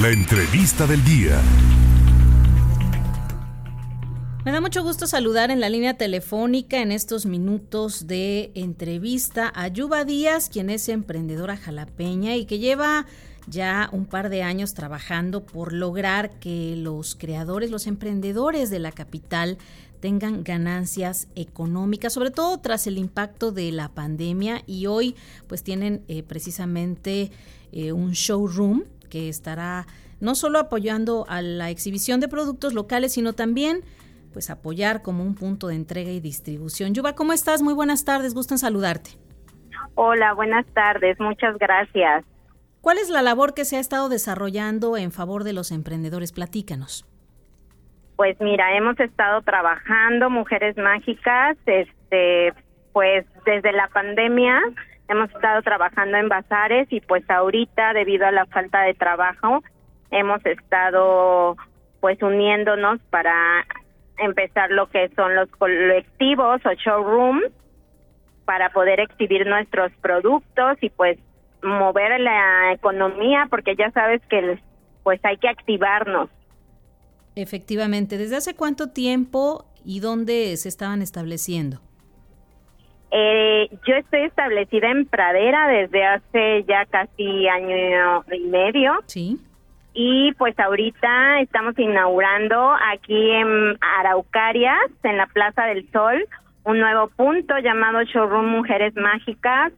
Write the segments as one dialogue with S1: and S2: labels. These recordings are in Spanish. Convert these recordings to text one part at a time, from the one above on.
S1: La entrevista del día.
S2: Me da mucho gusto saludar en la línea telefónica en estos minutos de entrevista a Yuba Díaz, quien es emprendedora jalapeña y que lleva ya un par de años trabajando por lograr que los creadores, los emprendedores de la capital tengan ganancias económicas, sobre todo tras el impacto de la pandemia y hoy pues tienen eh, precisamente eh, un showroom que estará no solo apoyando a la exhibición de productos locales, sino también pues apoyar como un punto de entrega y distribución. Yuba, ¿cómo estás? Muy buenas tardes, gusto en saludarte.
S3: Hola, buenas tardes, muchas gracias.
S2: ¿Cuál es la labor que se ha estado desarrollando en favor de los emprendedores? Platícanos.
S3: Pues mira, hemos estado trabajando Mujeres Mágicas, este, pues desde la pandemia hemos estado trabajando en bazares y pues ahorita debido a la falta de trabajo hemos estado pues uniéndonos para empezar lo que son los colectivos o showrooms para poder exhibir nuestros productos y pues mover la economía porque ya sabes que pues hay que activarnos.
S2: Efectivamente, ¿desde hace cuánto tiempo y dónde se estaban estableciendo?
S3: Eh, yo estoy establecida en Pradera desde hace ya casi año y medio.
S2: Sí.
S3: Y pues ahorita estamos inaugurando aquí en Araucarias, en la Plaza del Sol, un nuevo punto llamado Showroom Mujeres Mágicas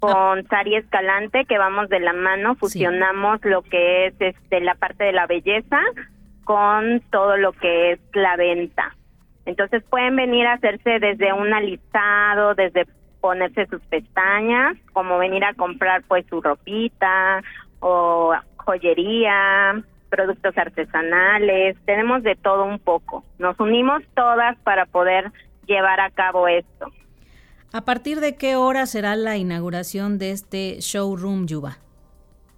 S3: con Sari Escalante, que vamos de la mano, fusionamos lo que es este, la parte de la belleza con todo lo que es la venta. Entonces pueden venir a hacerse desde un alisado, desde ponerse sus pestañas, como venir a comprar pues su ropita o joyería, productos artesanales, tenemos de todo un poco. Nos unimos todas para poder llevar a cabo esto.
S2: ¿A partir de qué hora será la inauguración de este showroom Yuba?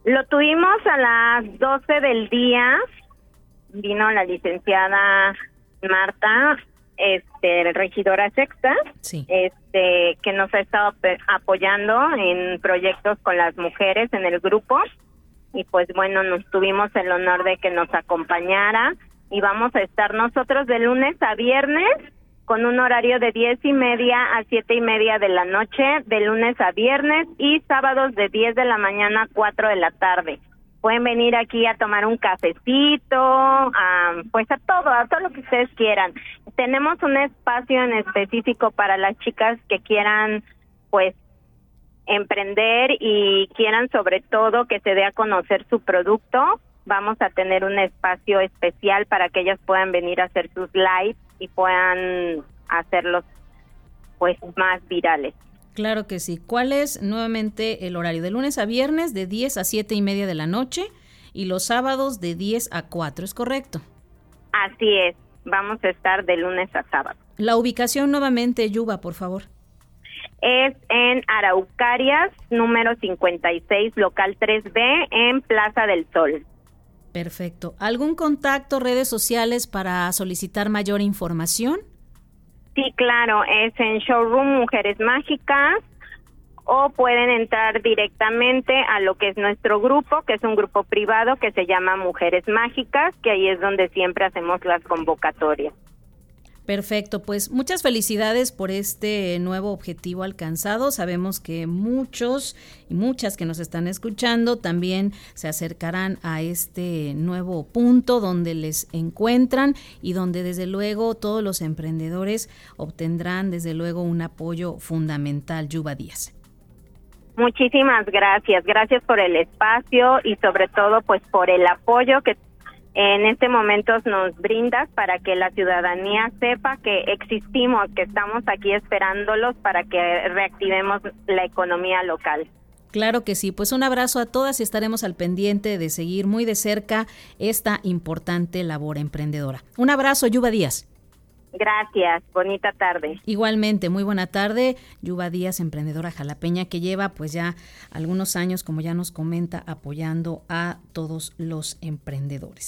S3: Lo tuvimos a las 12 del día. Vino la licenciada Marta este regidora sexta este que nos ha estado apoyando en proyectos con las mujeres en el grupo. Y pues bueno nos tuvimos el honor de que nos acompañara. Y vamos a estar nosotros de lunes a viernes con un horario de diez y media a siete y media de la noche de lunes a viernes y sábados de diez de la mañana a cuatro de la tarde. Pueden venir aquí a tomar un cafecito, a, pues a todo, a todo lo que ustedes quieran. Tenemos un espacio en específico para las chicas que quieran, pues, emprender y quieran sobre todo que se dé a conocer su producto. Vamos a tener un espacio especial para que ellas puedan venir a hacer sus lives y puedan hacerlos pues más virales.
S2: Claro que sí. ¿Cuál es nuevamente el horario? De lunes a viernes de 10 a 7 y media de la noche y los sábados de 10 a 4, ¿es correcto?
S3: Así es. Vamos a estar de lunes a sábado.
S2: La ubicación nuevamente, Yuba, por favor.
S3: Es en Araucarias, número 56, local 3B, en Plaza del Sol.
S2: Perfecto. ¿Algún contacto, redes sociales para solicitar mayor información?
S3: Sí, claro, es en Showroom Mujeres Mágicas o pueden entrar directamente a lo que es nuestro grupo, que es un grupo privado que se llama Mujeres Mágicas, que ahí es donde siempre hacemos las convocatorias.
S2: Perfecto, pues muchas felicidades por este nuevo objetivo alcanzado. Sabemos que muchos y muchas que nos están escuchando también se acercarán a este nuevo punto donde les encuentran y donde desde luego todos los emprendedores obtendrán desde luego un apoyo fundamental. Yuba Díaz.
S3: Muchísimas gracias, gracias por el espacio y sobre todo pues por el apoyo que en este momento nos brindas para que la ciudadanía sepa que existimos, que estamos aquí esperándolos para que reactivemos la economía local.
S2: Claro que sí, pues un abrazo a todas y estaremos al pendiente de seguir muy de cerca esta importante labor emprendedora. Un abrazo, Yuba Díaz.
S3: Gracias, bonita tarde.
S2: Igualmente, muy buena tarde. Yuba Díaz, emprendedora jalapeña, que lleva pues ya algunos años, como ya nos comenta, apoyando a todos los emprendedores.